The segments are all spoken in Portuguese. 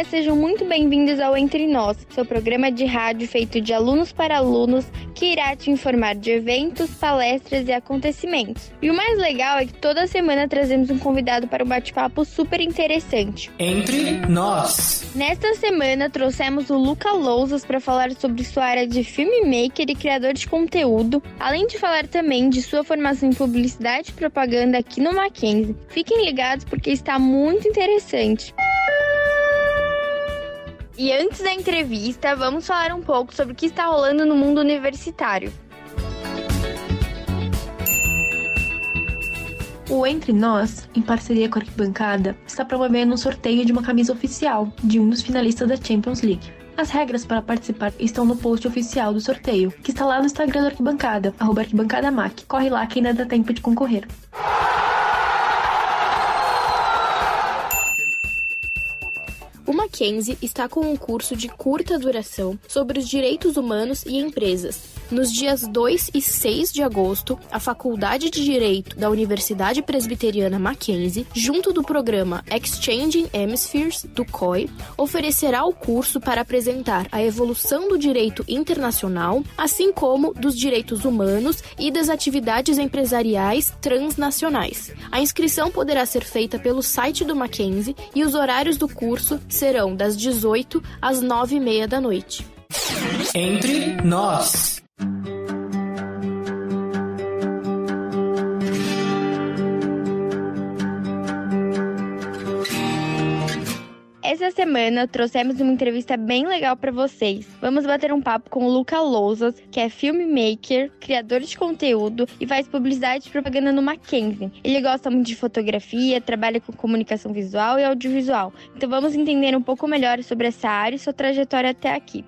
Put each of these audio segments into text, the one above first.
Galera, sejam muito bem-vindos ao Entre Nós, seu programa de rádio feito de alunos para alunos que irá te informar de eventos, palestras e acontecimentos. E o mais legal é que toda semana trazemos um convidado para um bate-papo super interessante. Entre nós. Nesta semana trouxemos o Luca Lousas para falar sobre sua área de filmmaker e criador de conteúdo, além de falar também de sua formação em publicidade e propaganda aqui no Mackenzie. Fiquem ligados porque está muito interessante. E antes da entrevista, vamos falar um pouco sobre o que está rolando no mundo universitário. O Entre Nós, em parceria com a Arquibancada, está promovendo um sorteio de uma camisa oficial de um dos finalistas da Champions League. As regras para participar estão no post oficial do sorteio, que está lá no Instagram da Arquibancada, arroba arquibancadamac. Corre lá que ainda dá tempo de concorrer. Mackenzie está com um curso de curta duração sobre os direitos humanos e empresas. Nos dias 2 e 6 de agosto, a Faculdade de Direito da Universidade Presbiteriana Mackenzie, junto do programa Exchanging Hemispheres do COI, oferecerá o curso para apresentar a evolução do direito internacional, assim como dos direitos humanos e das atividades empresariais transnacionais. A inscrição poderá ser feita pelo site do Mackenzie e os horários do curso serão das 18 às 9 e meia da noite. Entre nós. Essa semana trouxemos uma entrevista bem legal para vocês. Vamos bater um papo com o Luca Lousas, que é filmmaker, criador de conteúdo e faz publicidade e propaganda no Mackenzie. Ele gosta muito de fotografia, trabalha com comunicação visual e audiovisual. Então vamos entender um pouco melhor sobre essa área e sua trajetória até aqui.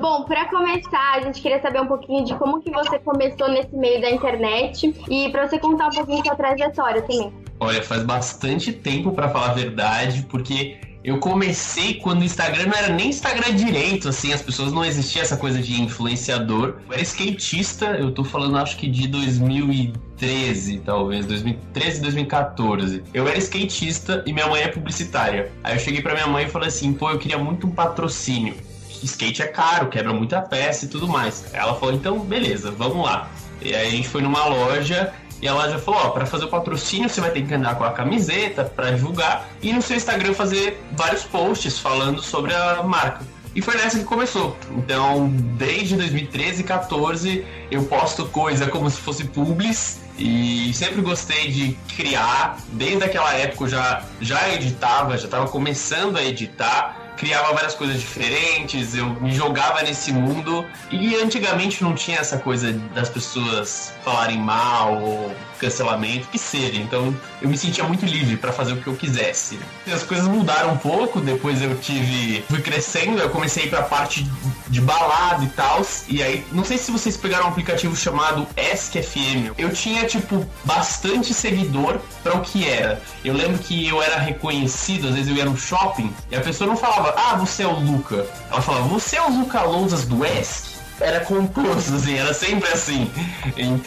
Bom, para começar, a gente queria saber um pouquinho de como que você começou nesse meio da internet e para você contar um pouquinho sua trajetória também. Olha, faz bastante tempo para falar a verdade, porque eu comecei quando o Instagram não era nem Instagram direito, assim, as pessoas não existia essa coisa de influenciador. Eu era skatista, eu tô falando acho que de 2013, talvez, 2013, 2014. Eu era skatista e minha mãe é publicitária. Aí eu cheguei para minha mãe e falei assim: "Pô, eu queria muito um patrocínio" skate é caro, quebra muita peça e tudo mais. Ela falou, então beleza, vamos lá. E aí a gente foi numa loja e a loja falou, ó, para fazer o patrocínio você vai ter que andar com a camiseta para divulgar e no seu Instagram fazer vários posts falando sobre a marca. E foi nessa que começou. Então, desde 2013 e 14, eu posto coisa como se fosse publis e sempre gostei de criar. Desde aquela época eu já, já editava, já estava começando a editar criava várias coisas diferentes, eu me jogava nesse mundo. E antigamente não tinha essa coisa das pessoas falarem mal ou cancelamento, que seja. Então eu me sentia muito livre para fazer o que eu quisesse. As coisas mudaram um pouco, depois eu tive. fui crescendo, eu comecei a ir pra parte de balada e tal. E aí, não sei se vocês pegaram um aplicativo chamado ESC-FM. Eu tinha, tipo, bastante seguidor para o que era. Eu lembro que eu era reconhecido, às vezes eu ia no shopping e a pessoa não falava, ah, você é o Luca. Ela falava, você é o Luca Lousas do ESC? Era composto, assim, era sempre assim.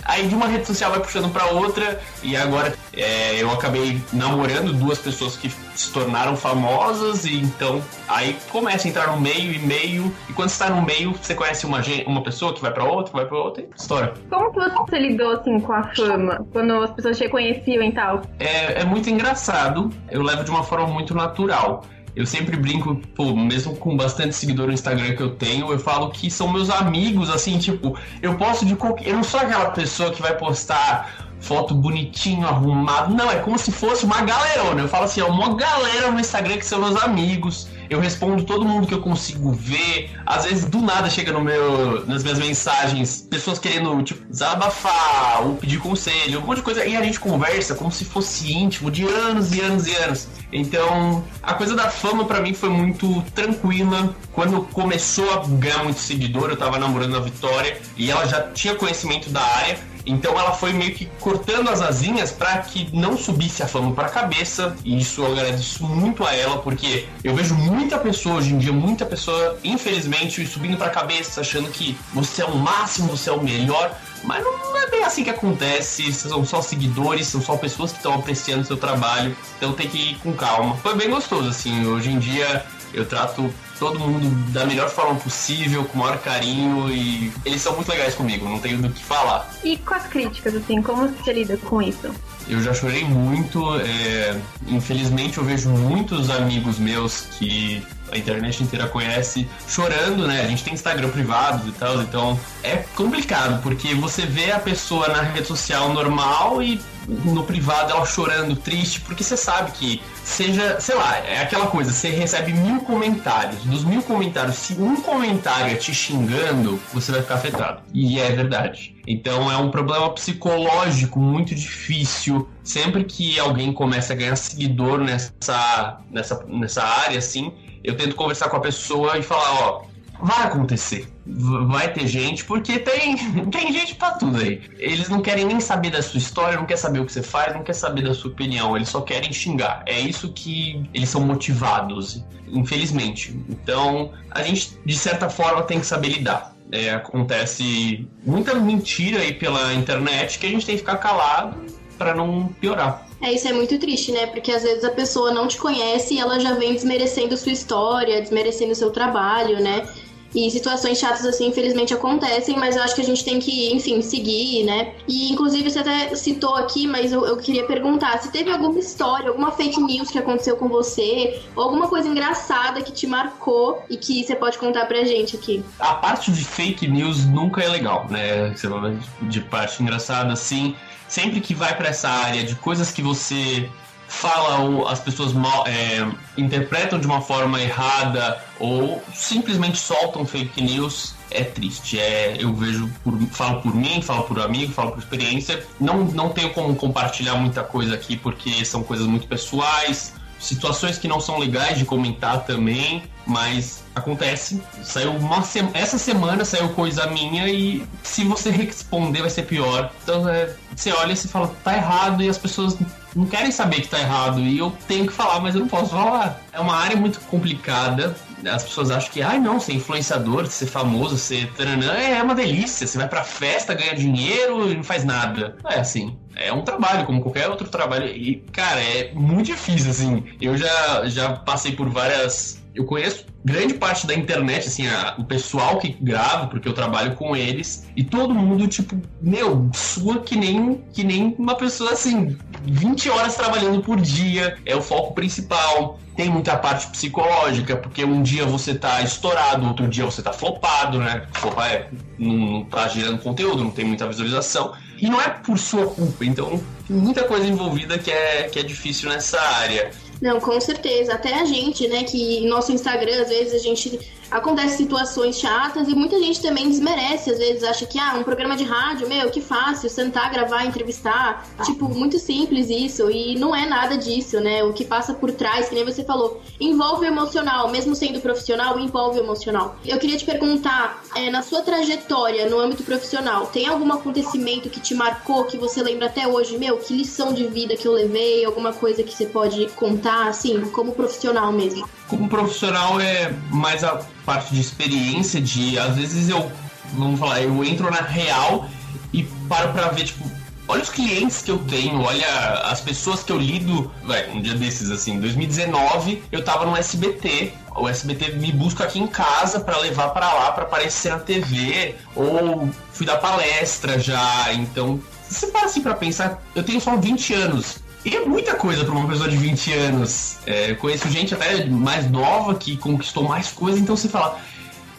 Aí de uma rede social vai puxando para outra, e agora é, eu acabei namorando duas pessoas que se tornaram famosas, e então aí começa a entrar no meio e meio, e quando você tá no meio, você conhece uma, uma pessoa que vai para outra, vai para outra, e história. Como que você lidou assim com a fama, quando as pessoas te reconheciam e tal? É, é muito engraçado, eu levo de uma forma muito natural. Eu sempre brinco, pô, mesmo com bastante seguidor no Instagram que eu tenho, eu falo que são meus amigos, assim, tipo, eu posto de qualquer. Eu não sou aquela pessoa que vai postar foto bonitinho, arrumado. Não, é como se fosse uma galerona. Eu falo assim, é uma galera no Instagram que são meus amigos. Eu respondo todo mundo que eu consigo ver. Às vezes, do nada, chega no meu, nas minhas mensagens, pessoas querendo, tipo, desabafar ou pedir conselho, um monte de coisa. E a gente conversa como se fosse íntimo de anos e anos e anos. Então, a coisa da fama para mim foi muito tranquila. Quando começou a ganhar muito seguidor, eu tava namorando a Vitória e ela já tinha conhecimento da área. Então ela foi meio que cortando as asinhas para que não subisse a fama para a cabeça. E isso eu agradeço muito a ela, porque eu vejo muita pessoa hoje em dia, muita pessoa, infelizmente, subindo para a cabeça, achando que você é o máximo, você é o melhor. Mas não é bem assim que acontece. São só seguidores, são só pessoas que estão apreciando seu trabalho. Então tem que ir com calma. Foi bem gostoso, assim. Hoje em dia eu trato todo mundo da melhor forma possível, com o maior carinho e eles são muito legais comigo, não tenho do que falar. E com as críticas, assim, como você lida com isso? Eu já chorei muito, é... infelizmente eu vejo muitos amigos meus que a internet inteira conhece, chorando, né? A gente tem Instagram privado e tal, então é complicado, porque você vê a pessoa na rede social normal e no privado ela chorando, triste, porque você sabe que seja, sei lá, é aquela coisa, você recebe mil comentários. Dos mil comentários, se um comentário é te xingando, você vai ficar afetado. E é verdade. Então é um problema psicológico muito difícil. Sempre que alguém começa a ganhar seguidor nessa, nessa, nessa área, assim, eu tento conversar com a pessoa e falar, ó, vai acontecer. Vai ter gente, porque tem, tem gente pra tudo aí. Eles não querem nem saber da sua história, não quer saber o que você faz, não quer saber da sua opinião, eles só querem xingar. É isso que eles são motivados, infelizmente. Então, a gente, de certa forma, tem que saber lidar. É, acontece muita mentira aí pela internet que a gente tem que ficar calado para não piorar. É, isso é muito triste, né? Porque às vezes a pessoa não te conhece e ela já vem desmerecendo sua história, desmerecendo seu trabalho, né? E situações chatas assim, infelizmente, acontecem, mas eu acho que a gente tem que, enfim, seguir, né? E inclusive você até citou aqui, mas eu, eu queria perguntar: se teve alguma história, alguma fake news que aconteceu com você, ou alguma coisa engraçada que te marcou e que você pode contar pra gente aqui? A parte de fake news nunca é legal, né? De parte engraçada, assim. Sempre que vai para essa área de coisas que você fala ou as pessoas é, interpretam de uma forma errada ou simplesmente soltam fake news é triste. É, eu vejo, por, falo por mim, falo por amigo, falo por experiência. Não, não tenho como compartilhar muita coisa aqui porque são coisas muito pessoais, situações que não são legais de comentar também, mas acontece. Saiu uma se... essa semana saiu coisa minha e se você responder vai ser pior. Então é, você olha e se fala tá errado e as pessoas não querem saber que tá errado e eu tenho que falar, mas eu não posso falar. É uma área muito complicada. As pessoas acham que, ai não, ser influenciador, ser famoso, ser taranã, é uma delícia. Você vai pra festa, ganha dinheiro e não faz nada. É assim, é um trabalho, como qualquer outro trabalho. E, cara, é muito difícil, assim. Eu já, já passei por várias eu conheço grande parte da internet, assim, a, o pessoal que grava, porque eu trabalho com eles, e todo mundo, tipo, meu, sua que nem, que nem uma pessoa assim, 20 horas trabalhando por dia, é o foco principal. Tem muita parte psicológica, porque um dia você tá estourado, outro dia você tá flopado, né? Flopar é, não, não tá gerando conteúdo, não tem muita visualização. E não é por sua culpa, então tem muita coisa envolvida que é, que é difícil nessa área. Não, com certeza. Até a gente, né, que nosso Instagram, às vezes a gente acontece situações chatas e muita gente também desmerece, às vezes acha que ah, um programa de rádio, meu, que fácil, sentar, gravar, entrevistar, tipo, muito simples isso e não é nada disso, né? O que passa por trás, que nem você falou, envolve o emocional, mesmo sendo profissional, envolve o emocional. Eu queria te perguntar, é, na sua trajetória no âmbito profissional, tem algum acontecimento que te marcou, que você lembra até hoje, meu, que lição de vida que eu levei, alguma coisa que você pode contar, assim, como profissional mesmo? Como profissional é mais a parte de experiência, de às vezes eu, vamos falar, eu entro na real e paro pra ver, tipo, olha os clientes que eu tenho, olha as pessoas que eu lido. Vai, um dia desses, assim, 2019, eu tava no SBT. O SBT me busca aqui em casa para levar para lá para aparecer na TV. Ou fui dar palestra já. Então, você para assim pra pensar, eu tenho só 20 anos. E é muita coisa para uma pessoa de 20 anos. É, conheço gente até mais nova que conquistou mais coisa, então você fala.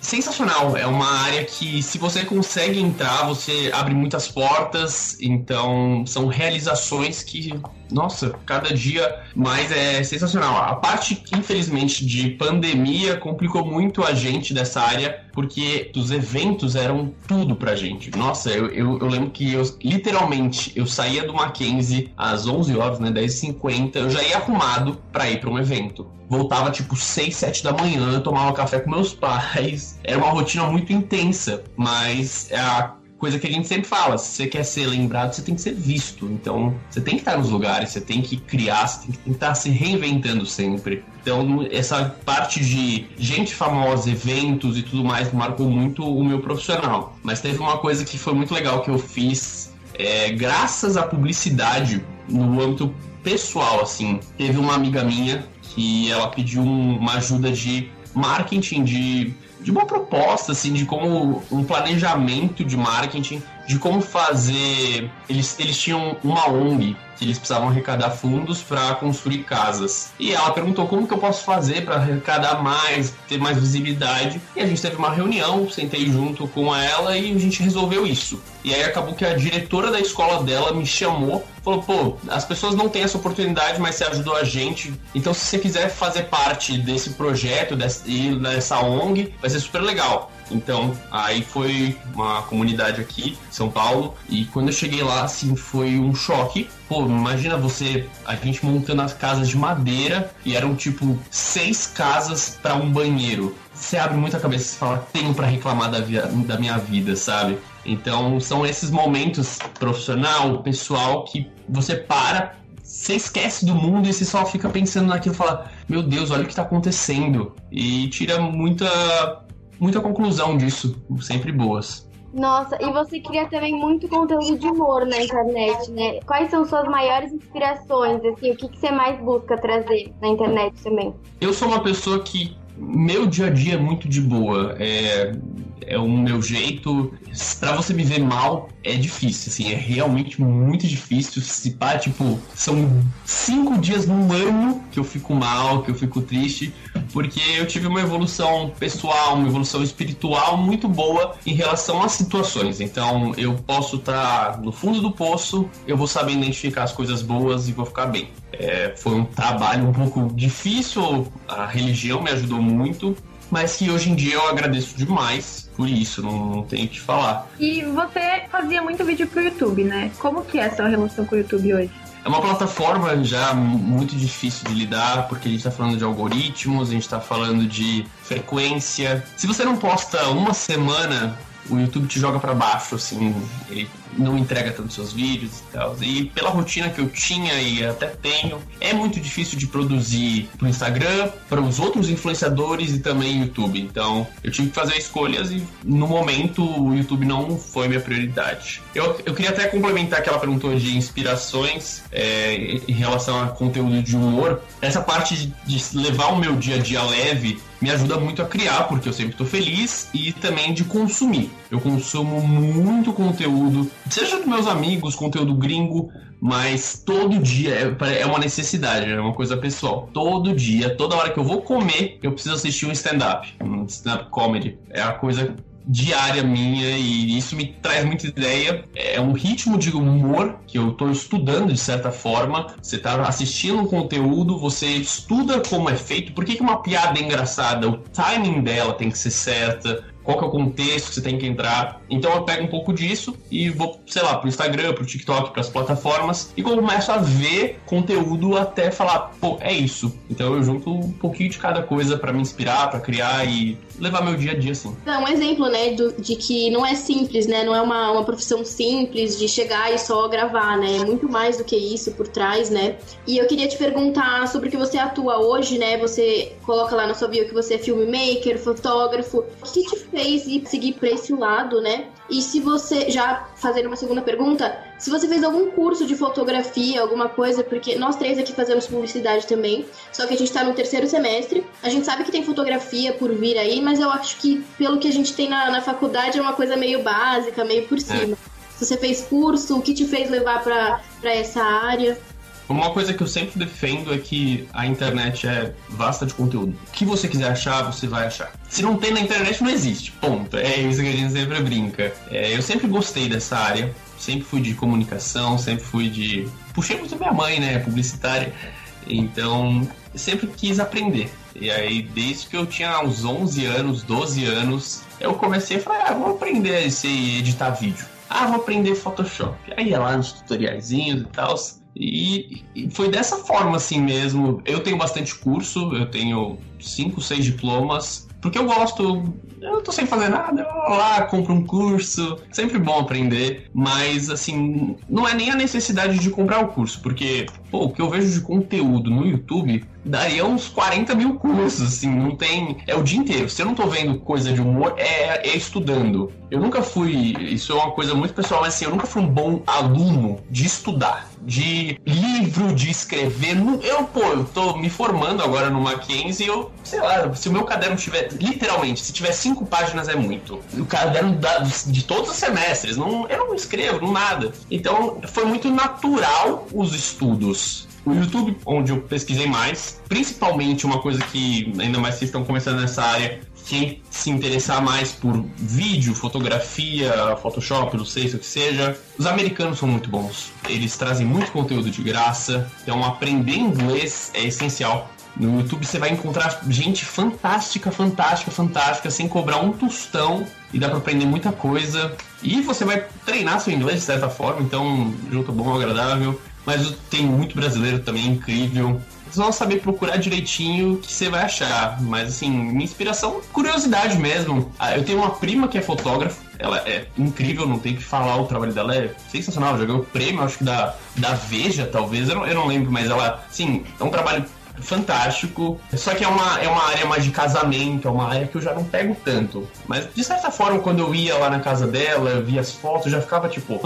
Sensacional. É uma área que, se você consegue entrar, você abre muitas portas. Então, são realizações que, nossa, cada dia mais é sensacional. A parte, infelizmente, de pandemia complicou muito a gente dessa área, porque os eventos eram tudo pra gente. Nossa, eu, eu, eu lembro que eu, literalmente, eu saía do Mackenzie às 11 horas, né, 10h50, eu já ia arrumado para ir para um evento voltava tipo 6, 7 da manhã, tomava café com meus pais. Era uma rotina muito intensa, mas é a coisa que a gente sempre fala, se você quer ser lembrado, você tem que ser visto. Então, você tem que estar nos lugares, você tem que criar, você tem que estar se reinventando sempre. Então, essa parte de gente famosa, eventos e tudo mais marcou muito o meu profissional. Mas teve uma coisa que foi muito legal que eu fiz, é, graças à publicidade no âmbito pessoal, assim. Teve uma amiga minha que ela pediu uma ajuda de marketing, de, de uma proposta, assim, de como um planejamento de marketing, de como fazer. Eles, eles tinham uma ONG que eles precisavam arrecadar fundos para construir casas. E ela perguntou como que eu posso fazer para arrecadar mais, ter mais visibilidade. E a gente teve uma reunião, sentei junto com ela e a gente resolveu isso. E aí acabou que a diretora da escola dela me chamou, falou: "Pô, as pessoas não têm essa oportunidade, mas você ajudou a gente. Então se você quiser fazer parte desse projeto dessa, dessa ONG, vai ser super legal." Então, aí foi uma comunidade aqui, São Paulo, e quando eu cheguei lá, assim, foi um choque. Pô, imagina você, a gente montando as casas de madeira e eram tipo seis casas para um banheiro. Você abre muita cabeça e fala, tenho para reclamar da, via, da minha vida, sabe? Então, são esses momentos profissional, pessoal, que você para você esquece do mundo e você só fica pensando naquilo e fala, meu Deus, olha o que tá acontecendo. E tira muita muita conclusão disso, sempre boas. Nossa, e você cria também muito conteúdo de humor na internet, né? Quais são suas maiores inspirações, assim, o que, que você mais busca trazer na internet também? Eu sou uma pessoa que meu dia a dia é muito de boa. É, é o meu jeito. Para você me ver mal é difícil, assim, é realmente muito difícil. Se pá, tipo, são cinco dias no ano que eu fico mal, que eu fico triste, porque eu tive uma evolução pessoal, uma evolução espiritual muito boa em relação às situações. Então, eu posso estar tá no fundo do poço, eu vou saber identificar as coisas boas e vou ficar bem. É, foi um trabalho um pouco difícil, a religião me ajudou muito, mas que hoje em dia eu agradeço demais por isso, não, não tenho o que falar. E você fazia muito vídeo pro YouTube, né? Como que é a sua relação com o YouTube hoje? É uma plataforma já muito difícil de lidar, porque a gente está falando de algoritmos, a gente está falando de frequência. Se você não posta uma semana, o YouTube te joga para baixo, assim, ele não entrega tanto seus vídeos e tal. E pela rotina que eu tinha e até tenho, é muito difícil de produzir pro Instagram, para os outros influenciadores e também YouTube. Então eu tive que fazer escolhas e no momento o YouTube não foi minha prioridade. Eu, eu queria até complementar que ela perguntou de inspirações é, em relação a conteúdo de humor. Essa parte de levar o meu dia a dia leve me ajuda muito a criar, porque eu sempre estou feliz e também de consumir. Eu consumo muito conteúdo seja dos meus amigos, conteúdo gringo, mas todo dia é, é uma necessidade, é uma coisa pessoal. Todo dia, toda hora que eu vou comer, eu preciso assistir um stand-up, um stand-up comedy. É a coisa diária minha e isso me traz muita ideia. É um ritmo de humor que eu estou estudando de certa forma. Você está assistindo um conteúdo, você estuda como é feito, por que, que uma piada é engraçada, o timing dela tem que ser certa, qual que é o contexto que você tem que entrar. Então eu pego um pouco disso e vou, sei lá, pro Instagram, pro TikTok, pras plataformas e começo a ver conteúdo até falar, pô, é isso. Então eu junto um pouquinho de cada coisa para me inspirar, para criar e levar meu dia a dia assim. É um exemplo, né, do, de que não é simples, né? Não é uma, uma profissão simples de chegar e só gravar, né? É muito mais do que isso por trás, né? E eu queria te perguntar sobre o que você atua hoje, né? Você coloca lá na sua bio que você é filmmaker, fotógrafo. O que te fez ir seguir para esse lado, né? E se você, já fazendo uma segunda pergunta, se você fez algum curso de fotografia, alguma coisa, porque nós três aqui fazemos publicidade também, só que a gente tá no terceiro semestre. A gente sabe que tem fotografia por vir aí, mas eu acho que pelo que a gente tem na, na faculdade é uma coisa meio básica, meio por é. cima. É. Se você fez curso, o que te fez levar para essa área? Uma coisa que eu sempre defendo é que a internet é vasta de conteúdo. O que você quiser achar, você vai achar. Se não tem na internet, não existe. Ponto. É isso que a gente sempre brinca. É, eu sempre gostei dessa área. Sempre fui de comunicação, sempre fui de. Puxei muito minha mãe, né? Publicitária. Então, sempre quis aprender. E aí, desde que eu tinha uns 11 anos, 12 anos, eu comecei a falar, ah, vou aprender a editar vídeo. Ah, vou aprender Photoshop. Aí ia lá nos tutoriaizinhos e tal. E, e, foi dessa forma assim mesmo. Eu tenho bastante curso, eu tenho 5, 6 diplomas, porque eu gosto, eu tô sem fazer nada, eu vou lá, compro um curso, sempre bom aprender, mas assim, não é nem a necessidade de comprar o curso, porque, pô, o que eu vejo de conteúdo no YouTube daria uns 40 mil cursos, assim, não tem. É o dia inteiro. Se eu não tô vendo coisa de humor, é, é estudando. Eu nunca fui. Isso é uma coisa muito pessoal, mas assim, eu nunca fui um bom aluno de estudar, de livro, de escrever. Eu, pô, eu tô me formando agora no Mackenzie eu, sei lá, se o meu caderno tiver, literalmente, se tiver cinco páginas é muito. O caderno da, de todos os semestres, não, eu não escrevo, não nada. Então, foi muito natural os estudos. O YouTube, onde eu pesquisei mais, principalmente uma coisa que, ainda mais vocês estão começando nessa área, quem se interessar mais por vídeo, fotografia, Photoshop, não sei se o que seja, os americanos são muito bons. Eles trazem muito conteúdo de graça, então aprender inglês é essencial. No YouTube você vai encontrar gente fantástica, fantástica, fantástica, sem cobrar um tostão e dá para aprender muita coisa. E você vai treinar seu inglês de certa forma, então junto bom agradável mas tem muito brasileiro também incrível. Vocês vão saber procurar direitinho que você vai achar. Mas assim, minha inspiração, curiosidade mesmo. Ah, eu tenho uma prima que é fotógrafa, ela é incrível, não tem que falar, o trabalho dela é sensacional. Já ganhou o prêmio, acho que da, da Veja, talvez, eu não, eu não lembro, mas ela, sim, é um trabalho fantástico. Só que é uma, é uma área mais de casamento, é uma área que eu já não pego tanto. Mas de certa forma, quando eu ia lá na casa dela, via as fotos, já ficava tipo.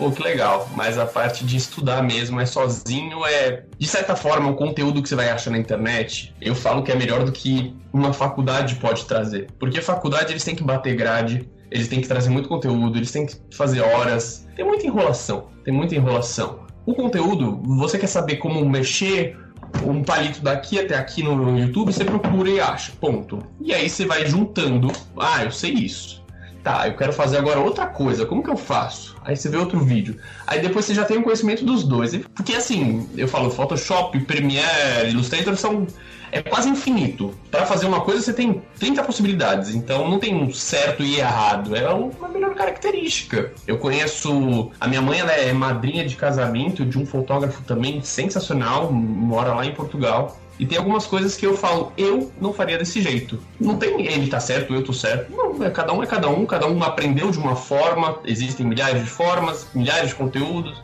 Pô, que legal. Mas a parte de estudar mesmo é sozinho, é. De certa forma, o conteúdo que você vai achar na internet, eu falo que é melhor do que uma faculdade pode trazer. Porque a faculdade eles têm que bater grade, eles têm que trazer muito conteúdo, eles têm que fazer horas. Tem muita enrolação. Tem muita enrolação. O conteúdo, você quer saber como mexer um palito daqui até aqui no YouTube, você procura e acha. Ponto. E aí você vai juntando. Ah, eu sei isso tá, eu quero fazer agora outra coisa, como que eu faço? Aí você vê outro vídeo. Aí depois você já tem o conhecimento dos dois. Porque assim, eu falo, Photoshop, Premiere, Illustrator são. É quase infinito. Para fazer uma coisa você tem 30 possibilidades, então não tem um certo e errado. É uma melhor característica. Eu conheço. A minha mãe ela é madrinha de casamento de um fotógrafo também sensacional, mora lá em Portugal. E tem algumas coisas que eu falo, eu não faria desse jeito. Não tem ele tá certo, eu tô certo. Não, é cada um é cada um, cada um aprendeu de uma forma, existem milhares de formas, milhares de conteúdos.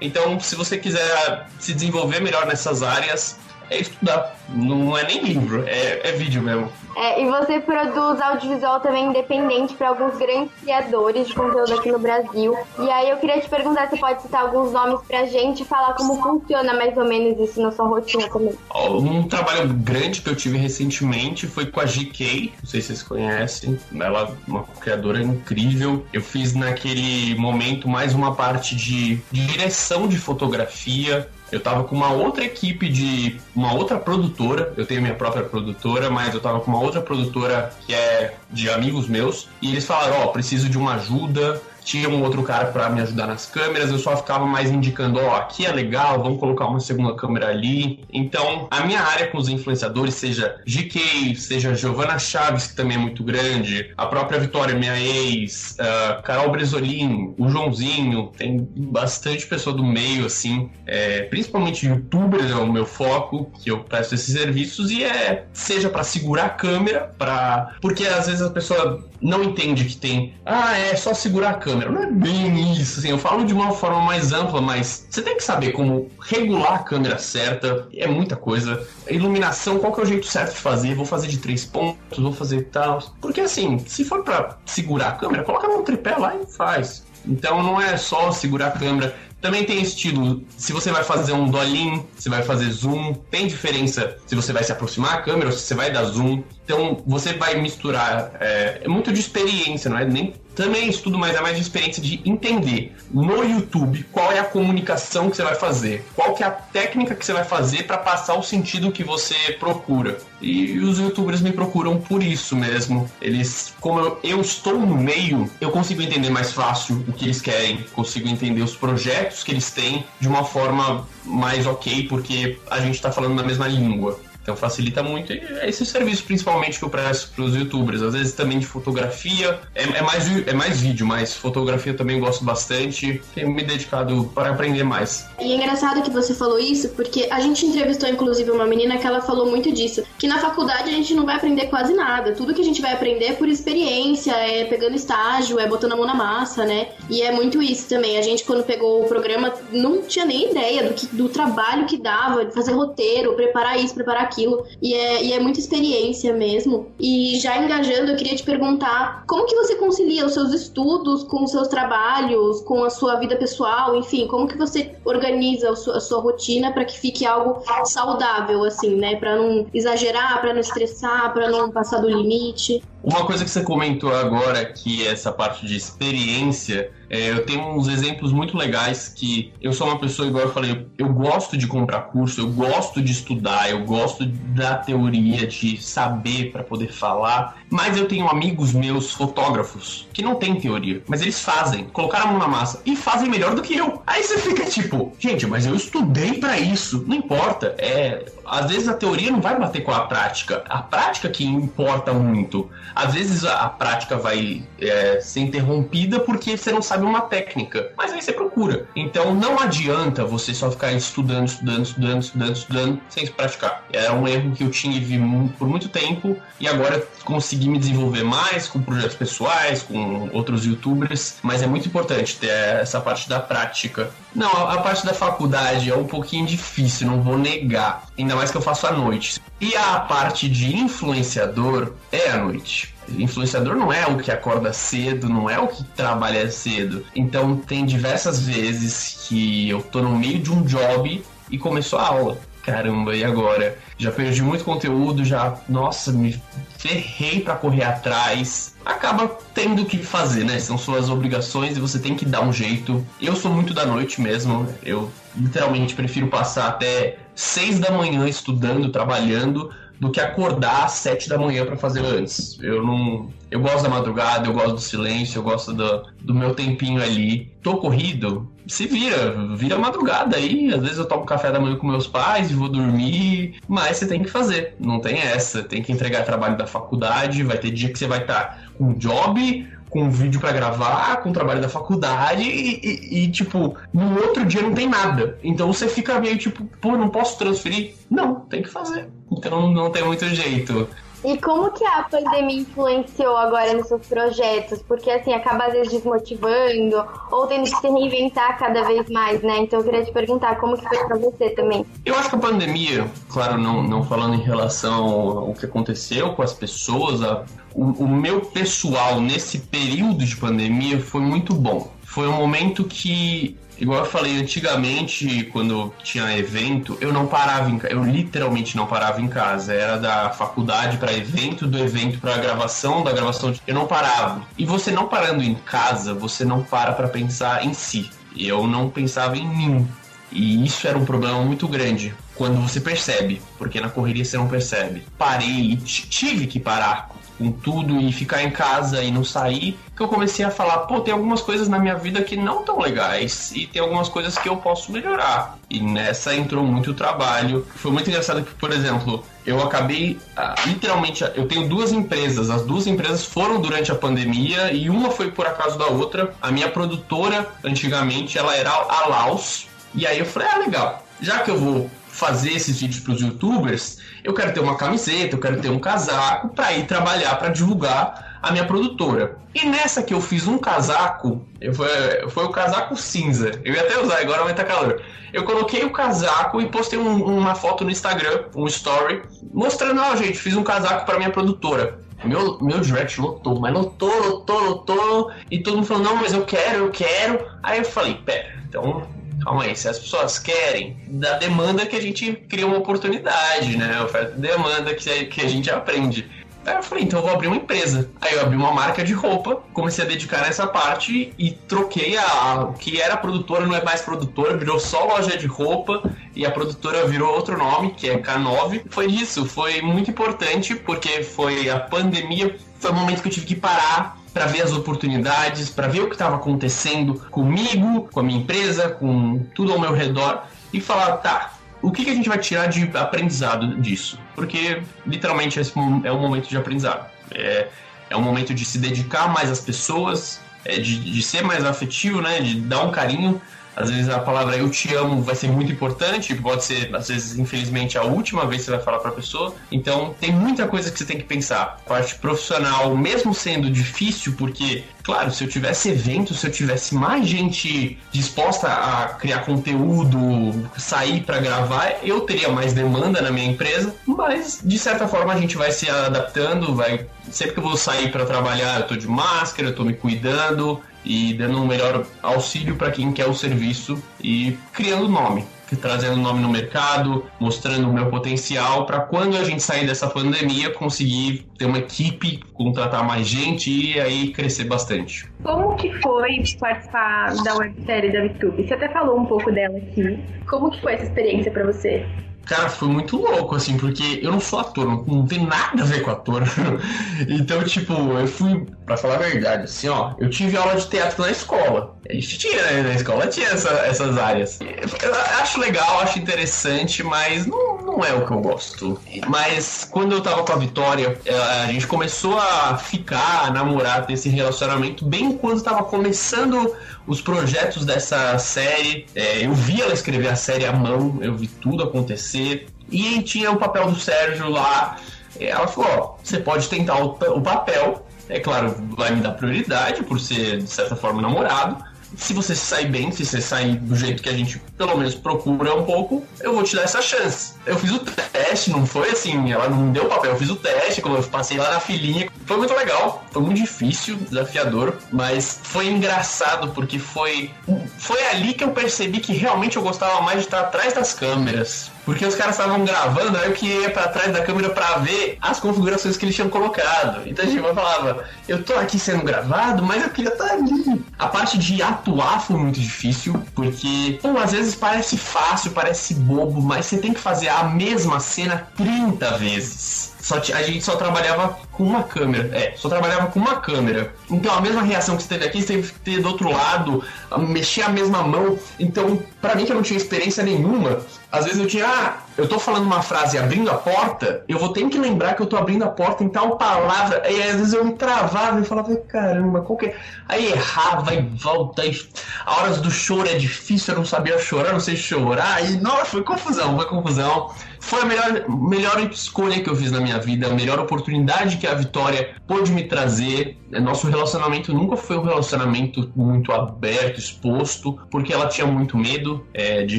Então, se você quiser se desenvolver melhor nessas áreas, é estudar. Não é nem livro, é, é vídeo mesmo. É, e você produz audiovisual também independente para alguns grandes criadores de conteúdo aqui no Brasil. E aí eu queria te perguntar se pode citar alguns nomes pra gente e falar como funciona mais ou menos isso na sua rotina também. Um trabalho grande que eu tive recentemente foi com a GK, não sei se vocês conhecem. Ela é uma criadora incrível. Eu fiz naquele momento mais uma parte de, de direção de fotografia, eu tava com uma outra equipe de uma outra produtora, eu tenho minha própria produtora, mas eu tava com uma outra produtora que é de amigos meus, e eles falaram, ó, oh, preciso de uma ajuda, tinha um outro cara para me ajudar nas câmeras, eu só ficava mais indicando, ó, oh, aqui é legal, vamos colocar uma segunda câmera ali. Então, a minha área com os influenciadores, seja GK, seja Giovana Chaves, que também é muito grande, a própria Vitória, minha ex, uh, Carol Bresolin, o Joãozinho, tem bastante pessoa do meio, assim, é, principalmente youtubers é o meu foco, que eu presto esses serviços, e é, seja para segurar a câmera, para porque às vezes a pessoa não entende que tem, ah, é só segurar a câmera. Não é bem isso, assim, eu falo de uma forma mais ampla, mas você tem que saber como regular a câmera certa, é muita coisa. Iluminação, qual que é o jeito certo de fazer? Vou fazer de três pontos, vou fazer tal. Porque assim, se for para segurar a câmera, coloca no tripé lá e faz. Então não é só segurar a câmera. Também tem estilo, se você vai fazer um dolin, se vai fazer zoom, tem diferença se você vai se aproximar a câmera ou se você vai dar zoom. Então você vai misturar, é, é muito de experiência, não é nem também estudo, mas é mais de experiência de entender no YouTube qual é a comunicação que você vai fazer, qual que é a técnica que você vai fazer para passar o sentido que você procura. E os youtubers me procuram por isso mesmo. Eles, como eu, eu estou no meio, eu consigo entender mais fácil o que eles querem, consigo entender os projetos que eles têm de uma forma mais ok, porque a gente está falando na mesma língua. Então facilita muito. É esse serviço principalmente que eu presto para os youtubers. Às vezes também de fotografia. É, é, mais, é mais vídeo, mas fotografia também gosto bastante. Tenho me dedicado para aprender mais. E é engraçado que você falou isso, porque a gente entrevistou inclusive uma menina que ela falou muito disso. Que na faculdade a gente não vai aprender quase nada. Tudo que a gente vai aprender é por experiência, é pegando estágio, é botando a mão na massa, né? E é muito isso também. A gente, quando pegou o programa, não tinha nem ideia do, que, do trabalho que dava, de fazer roteiro, preparar isso, preparar aquilo. E é, e é muita experiência mesmo. E já engajando, eu queria te perguntar como que você concilia os seus estudos com os seus trabalhos, com a sua vida pessoal, enfim, como que você organiza a sua, a sua rotina para que fique algo saudável, assim, né? Para não exagerar, para não estressar, para não passar do limite. Uma coisa que você comentou agora, que é essa parte de experiência, é, eu tenho uns exemplos muito legais que eu sou uma pessoa, igual eu falei, eu, gosto de comprar curso, eu gosto de estudar, eu gosto da teoria, de saber para poder falar, mas eu tenho amigos meus fotógrafos que não têm teoria, mas eles fazem, colocaram a mão na massa e fazem melhor do que eu. Aí você fica tipo, gente, mas eu estudei para isso. Não importa, é, às vezes a teoria não vai bater com a prática, a prática que importa muito. Às vezes a, a prática vai é, ser interrompida porque você não sabe uma técnica, mas aí você procura. Então não adianta você só ficar estudando, estudando, estudando, estudando, estudando sem se praticar. Era um erro que eu tive por muito tempo e agora consegui me desenvolver mais com projetos pessoais, com outros youtubers, mas é muito importante ter essa parte da prática. Não, a, a parte da faculdade é um pouquinho difícil, não vou negar. Ainda mais que eu faço à noite. E a parte de influenciador é à noite. Influenciador não é o que acorda cedo, não é o que trabalha cedo. Então tem diversas vezes que eu tô no meio de um job e começou a aula. Caramba, e agora? Já perdi muito conteúdo, já, nossa, me ferrei para correr atrás. Acaba tendo que fazer, né? São suas obrigações e você tem que dar um jeito. Eu sou muito da noite mesmo. Eu literalmente prefiro passar até seis da manhã estudando, trabalhando, do que acordar às sete da manhã para fazer antes. Eu não. Eu gosto da madrugada, eu gosto do silêncio, eu gosto do, do meu tempinho ali. Tô corrido, se vira, vira madrugada aí. Às vezes eu tomo café da manhã com meus pais e vou dormir, mas você tem que fazer, não tem essa. Tem que entregar trabalho da faculdade, vai ter dia que você vai estar tá com job, com vídeo para gravar, com trabalho da faculdade e, e, e, tipo, no outro dia não tem nada. Então você fica meio tipo, pô, não posso transferir? Não, tem que fazer. Então não tem muito jeito. E como que a pandemia influenciou agora nos seus projetos? Porque assim, acaba às vezes desmotivando ou tendo que se reinventar cada vez mais, né? Então eu queria te perguntar como que foi pra você também. Eu acho que a pandemia, claro, não, não falando em relação ao que aconteceu com as pessoas, a, o, o meu pessoal nesse período de pandemia foi muito bom. Foi um momento que Igual eu falei, antigamente, quando tinha evento, eu não parava em casa. Eu literalmente não parava em casa. Era da faculdade para evento, do evento para gravação, da gravação. Eu não parava. E você não parando em casa, você não para para pensar em si. Eu não pensava em mim. E isso era um problema muito grande quando você percebe, porque na correria você não percebe. Parei tive que parar com tudo e ficar em casa e não sair, que eu comecei a falar, pô, tem algumas coisas na minha vida que não tão legais e tem algumas coisas que eu posso melhorar. E nessa entrou muito trabalho. Foi muito engraçado que, por exemplo, eu acabei ah, literalmente, eu tenho duas empresas, as duas empresas foram durante a pandemia e uma foi por acaso da outra. A minha produtora, antigamente, ela era a Laos. E aí eu falei, ah, legal. Já que eu vou fazer esses vídeos para os youtubers, eu quero ter uma camiseta, eu quero ter um casaco para ir trabalhar, para divulgar a minha produtora. E nessa que eu fiz um casaco, foi, foi o casaco cinza. Eu ia até usar, agora vai estar calor. Eu coloquei o casaco e postei um, uma foto no Instagram, um story, mostrando, ó, oh, gente, fiz um casaco para minha produtora. Meu, meu direct lotou, mas lotou, lotou, lotou. E todo mundo falou, não, mas eu quero, eu quero. Aí eu falei, pera, então calma aí, se as pessoas querem, da demanda que a gente cria uma oportunidade, né? Oferta e demanda que, que a gente aprende. Aí eu falei, então eu vou abrir uma empresa. Aí eu abri uma marca de roupa, comecei a dedicar nessa parte e troquei a. O que era produtora não é mais produtora, virou só loja de roupa e a produtora virou outro nome, que é K9. Foi isso, foi muito importante porque foi a pandemia, foi o momento que eu tive que parar para ver as oportunidades, para ver o que estava acontecendo comigo, com a minha empresa, com tudo ao meu redor e falar, tá, o que, que a gente vai tirar de aprendizado disso? Porque literalmente esse é um momento de aprendizado. É, é um momento de se dedicar mais às pessoas, é, de, de ser mais afetivo, né? De dar um carinho às vezes a palavra eu te amo vai ser muito importante, pode ser, às vezes, infelizmente, a última vez que você vai falar pra pessoa. Então, tem muita coisa que você tem que pensar. Parte profissional, mesmo sendo difícil, porque, claro, se eu tivesse evento, se eu tivesse mais gente disposta a criar conteúdo, sair para gravar, eu teria mais demanda na minha empresa, mas de certa forma a gente vai se adaptando, vai sempre que eu vou sair para trabalhar, eu tô de máscara, eu tô me cuidando, e dando um melhor auxílio para quem quer o serviço e criando nome, trazendo nome no mercado, mostrando o meu potencial para quando a gente sair dessa pandemia conseguir ter uma equipe, contratar mais gente e aí crescer bastante. Como que foi participar da websérie da VTube? Você até falou um pouco dela aqui. Como que foi essa experiência para você? Cara, foi muito louco, assim, porque eu não sou ator, não, não tem nada a ver com ator. então, tipo, eu fui, pra falar a verdade, assim, ó, eu tive aula de teatro na escola. A gente tinha, né, na escola tinha essa, essas áreas. Eu acho legal, acho interessante, mas não, não é o que eu gosto. Mas quando eu tava com a Vitória, é, a gente começou a ficar, a namorar, ter esse relacionamento bem quando tava começando os projetos dessa série. É, eu vi ela escrever a série à mão, eu vi tudo acontecer. E tinha o papel do Sérgio lá. Ela falou: ó, você pode tentar o, o papel. É claro, vai me dar prioridade por ser, de certa forma, namorado se você sair bem, se você sair do jeito que a gente pelo menos procura um pouco, eu vou te dar essa chance. Eu fiz o teste, não foi assim, ela não deu papel, eu fiz o teste, eu passei lá na filinha. Foi muito legal, foi muito difícil, desafiador, mas foi engraçado porque foi foi ali que eu percebi que realmente eu gostava mais de estar atrás das câmeras. Porque os caras estavam gravando, aí eu queria ir pra trás da câmera para ver as configurações que eles tinham colocado. Então a gente falava, eu tô aqui sendo gravado, mas eu queria estar ali. A parte de atuar foi muito difícil, porque, pô, às vezes parece fácil, parece bobo, mas você tem que fazer a mesma cena 30 vezes. Só a gente só trabalhava com uma câmera. É, só trabalhava com uma câmera. Então a mesma reação que você teve aqui, você teve que ter do outro lado, mexer a mesma mão. Então, para mim que eu não tinha experiência nenhuma, às vezes eu tinha, ah, eu tô falando uma frase abrindo a porta, eu vou ter que lembrar que eu tô abrindo a porta em tal palavra. E às vezes eu me travava e falava, caramba, qual que é? Aí errava e volta. E... A horas do choro é difícil, eu não sabia chorar, não sei chorar. E nossa, foi confusão, foi confusão. Foi a melhor, melhor escolha que eu fiz na minha vida, a melhor oportunidade que a Vitória pôde me trazer. Nosso relacionamento nunca foi um relacionamento muito aberto, exposto, porque ela tinha muito medo é, de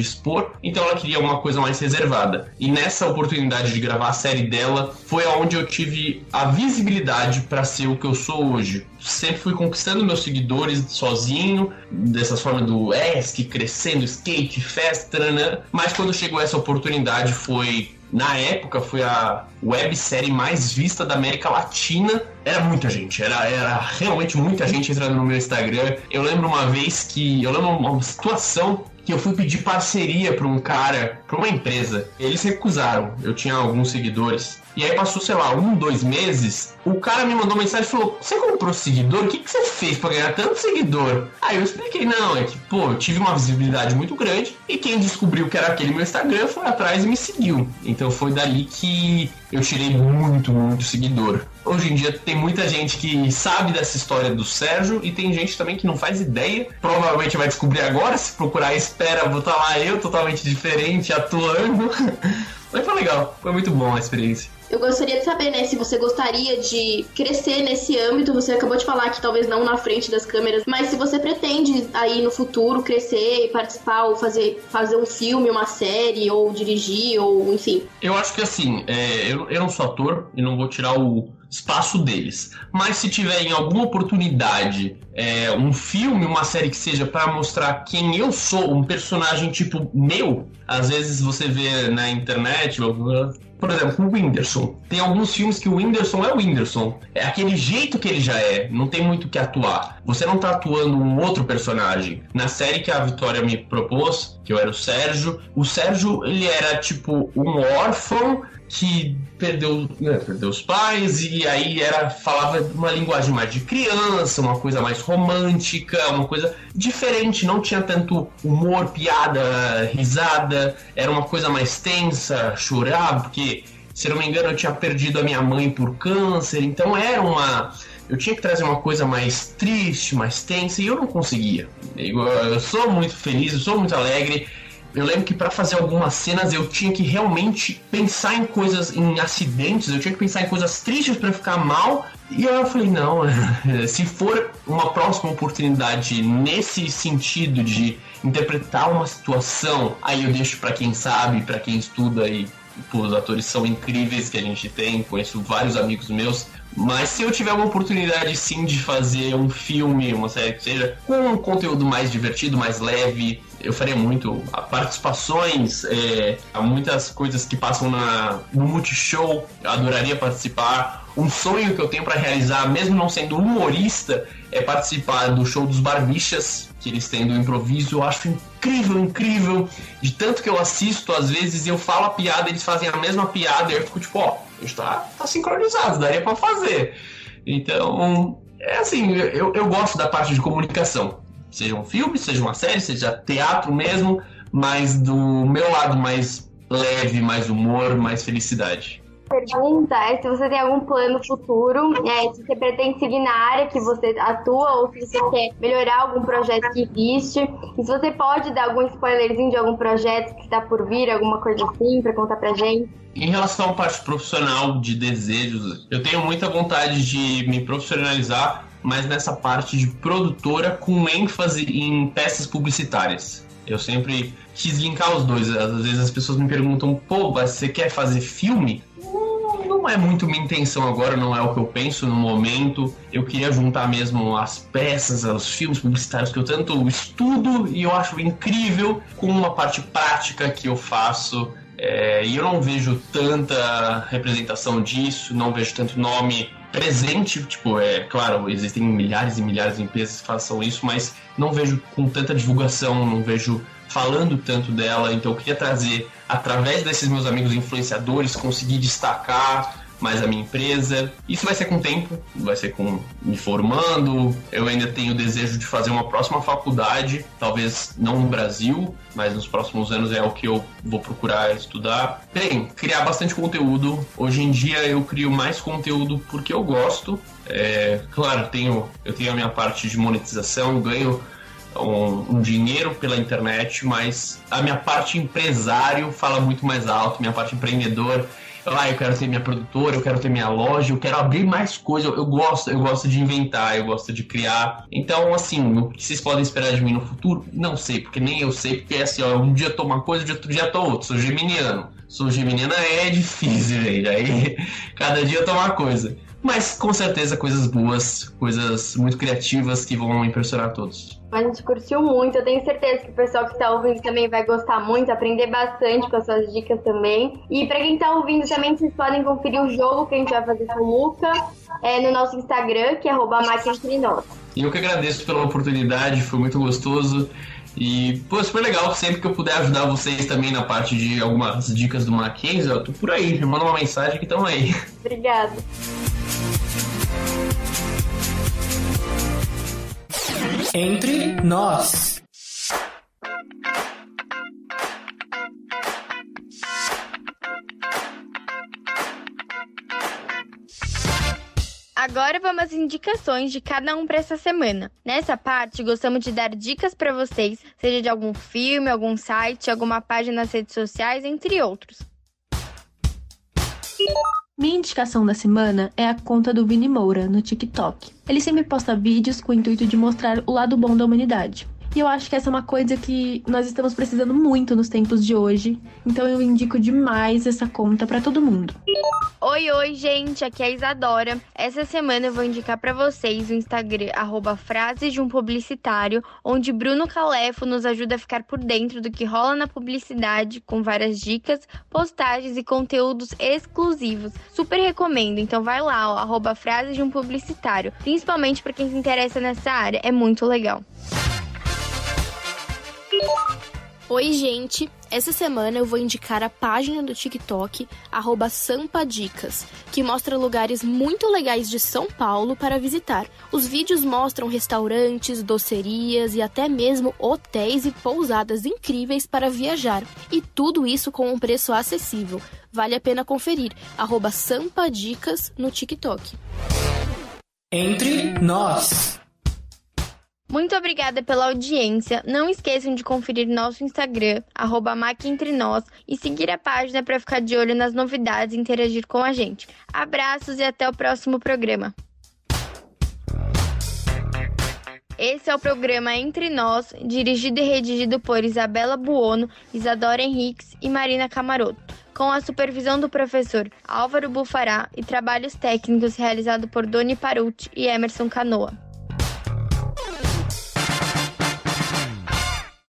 expor, então ela queria uma coisa mais reservada. E nessa oportunidade de gravar a série dela, foi aonde eu tive a visibilidade para ser o que eu sou hoje. Sempre fui conquistando meus seguidores sozinho, dessa forma do ESC, crescendo, skate, festa, né? mas quando chegou essa oportunidade foi na época foi a websérie mais vista da América Latina. Era muita gente, era, era realmente muita gente entrando no meu Instagram. Eu lembro uma vez que. Eu lembro uma situação que eu fui pedir parceria para um cara, para uma empresa. Eles recusaram. Eu tinha alguns seguidores. E aí passou, sei lá, um, dois meses. O cara me mandou mensagem e falou: Você comprou seguidor? O que, que você fez para ganhar tanto seguidor? Aí eu expliquei: Não, é que, pô, eu tive uma visibilidade muito grande. E quem descobriu que era aquele meu Instagram foi atrás e me seguiu. Então foi dali que eu tirei muito, muito seguidor. Hoje em dia tem muita gente que sabe dessa história do Sérgio e tem gente também que não faz ideia. Provavelmente vai descobrir agora, se procurar espera, vou estar lá eu totalmente diferente, atuando. Mas foi legal, foi muito bom a experiência. Eu gostaria de saber, né, se você gostaria de crescer nesse âmbito. Você acabou de falar que talvez não na frente das câmeras, mas se você pretende aí no futuro crescer e participar ou fazer, fazer um filme, uma série, ou dirigir, ou enfim. Eu acho que assim, é, eu, eu não sou ator e não vou tirar o espaço deles. Mas se tiver em alguma oportunidade é, um filme, uma série que seja para mostrar quem eu sou, um personagem tipo meu, às vezes você vê na internet por exemplo, com o Whindersson. Tem alguns filmes que o Whindersson é o Whindersson. É aquele jeito que ele já é, não tem muito o que atuar. Você não tá atuando um outro personagem. Na série que a Vitória me propôs, eu era o Sérgio, o Sérgio, ele era tipo um órfão que perdeu, né, perdeu os pais e aí era falava uma linguagem mais de criança, uma coisa mais romântica, uma coisa diferente, não tinha tanto humor, piada, risada, era uma coisa mais tensa, chorava, porque se não me engano eu tinha perdido a minha mãe por câncer, então era uma eu tinha que trazer uma coisa mais triste, mais tensa e eu não conseguia. Eu, eu sou muito feliz, eu sou muito alegre eu lembro que para fazer algumas cenas eu tinha que realmente pensar em coisas, em acidentes, eu tinha que pensar em coisas tristes para ficar mal. E eu falei, não, se for uma próxima oportunidade nesse sentido de interpretar uma situação, aí eu deixo para quem sabe, para quem estuda e pô, os atores são incríveis que a gente tem, conheço vários amigos meus. Mas se eu tiver uma oportunidade sim de fazer um filme, uma série que seja com um conteúdo mais divertido, mais leve, eu faria muito. Participações, é, há muitas coisas que passam na, no Multishow, eu adoraria participar. Um sonho que eu tenho para realizar, mesmo não sendo humorista, é participar do show dos Barbichas, que eles têm do improviso. Eu acho incrível, incrível. De tanto que eu assisto, às vezes eu falo a piada, eles fazem a mesma piada, e eu fico tipo, ó, está tá sincronizado, daria para fazer. Então, é assim, eu, eu gosto da parte de comunicação. Seja um filme, seja uma série, seja teatro mesmo, mas do meu lado mais leve, mais humor, mais felicidade pergunta é se você tem algum plano futuro, é, se você pretende seguir na área que você atua ou se você quer melhorar algum projeto que existe. E se você pode dar algum spoilerzinho de algum projeto que está por vir, alguma coisa assim, para contar pra gente. Em relação à parte profissional de desejos, eu tenho muita vontade de me profissionalizar, mas nessa parte de produtora com ênfase em peças publicitárias. Eu sempre quis linkar os dois. Às vezes as pessoas me perguntam, pô, você quer fazer filme? Não é muito minha intenção agora, não é o que eu penso no momento. Eu queria juntar mesmo as peças, os filmes publicitários que eu tanto estudo e eu acho incrível com uma parte prática que eu faço. É, e eu não vejo tanta representação disso, não vejo tanto nome presente, tipo, é claro, existem milhares e milhares de empresas que façam isso, mas não vejo com tanta divulgação, não vejo falando tanto dela, então eu queria trazer, através desses meus amigos influenciadores, conseguir destacar mais a minha empresa. Isso vai ser com o tempo, vai ser com me formando. Eu ainda tenho o desejo de fazer uma próxima faculdade, talvez não no Brasil, mas nos próximos anos é o que eu vou procurar estudar. Bem, criar bastante conteúdo. Hoje em dia eu crio mais conteúdo porque eu gosto. É, claro, tenho, eu tenho a minha parte de monetização, ganho um, um, dinheiro pela internet, mas a minha parte empresário fala muito mais alto, minha parte empreendedor. Ah, eu quero ter minha produtora, eu quero ter minha loja, eu quero abrir mais coisas. Eu, eu gosto, eu gosto de inventar, eu gosto de criar. Então, assim, o que vocês podem esperar de mim no futuro? Não sei, porque nem eu sei, porque é assim, ó, um dia tô uma coisa, outro dia tô outra. Sou geminiano. Sou geminiana é difícil, gente. Aí cada dia tô uma coisa. Mas com certeza coisas boas, coisas muito criativas que vão impressionar todos. A gente curtiu muito, eu tenho certeza que o pessoal que está ouvindo também vai gostar muito, aprender bastante com as suas dicas também. E para quem está ouvindo também, vocês podem conferir o jogo que a gente vai fazer com o Luca é, no nosso Instagram, que é @máquina E eu que agradeço pela oportunidade, foi muito gostoso. E, pô, super legal. Sempre que eu puder ajudar vocês também na parte de algumas dicas do Mackenzie, eu tô por aí. Me manda uma mensagem que estão aí. Obrigada. Entre nós. Agora vamos às indicações de cada um para essa semana. Nessa parte, gostamos de dar dicas para vocês, seja de algum filme, algum site, alguma página nas redes sociais, entre outros. Minha indicação da semana é a conta do Vini Moura no TikTok. Ele sempre posta vídeos com o intuito de mostrar o lado bom da humanidade. E eu acho que essa é uma coisa que nós estamos precisando muito nos tempos de hoje. Então eu indico demais essa conta para todo mundo. Oi, oi, gente, aqui é a Isadora. Essa semana eu vou indicar para vocês o Instagram arroba de um publicitário, onde Bruno Calefo nos ajuda a ficar por dentro do que rola na publicidade, com várias dicas, postagens e conteúdos exclusivos. Super recomendo, então vai lá, ó, de um publicitário. Principalmente para quem se interessa nessa área, é muito legal. Oi, gente! Essa semana eu vou indicar a página do TikTok, Sampadicas, que mostra lugares muito legais de São Paulo para visitar. Os vídeos mostram restaurantes, docerias e até mesmo hotéis e pousadas incríveis para viajar. E tudo isso com um preço acessível. Vale a pena conferir. Sampadicas no TikTok. Entre nós. Muito obrigada pela audiência. Não esqueçam de conferir nosso Instagram, arroba Nós, e seguir a página para ficar de olho nas novidades e interagir com a gente. Abraços e até o próximo programa. Esse é o programa Entre Nós, dirigido e redigido por Isabela Buono, Isadora Henriques e Marina Camaroto, com a supervisão do professor Álvaro Bufará e trabalhos técnicos realizados por Doni Paruti e Emerson Canoa.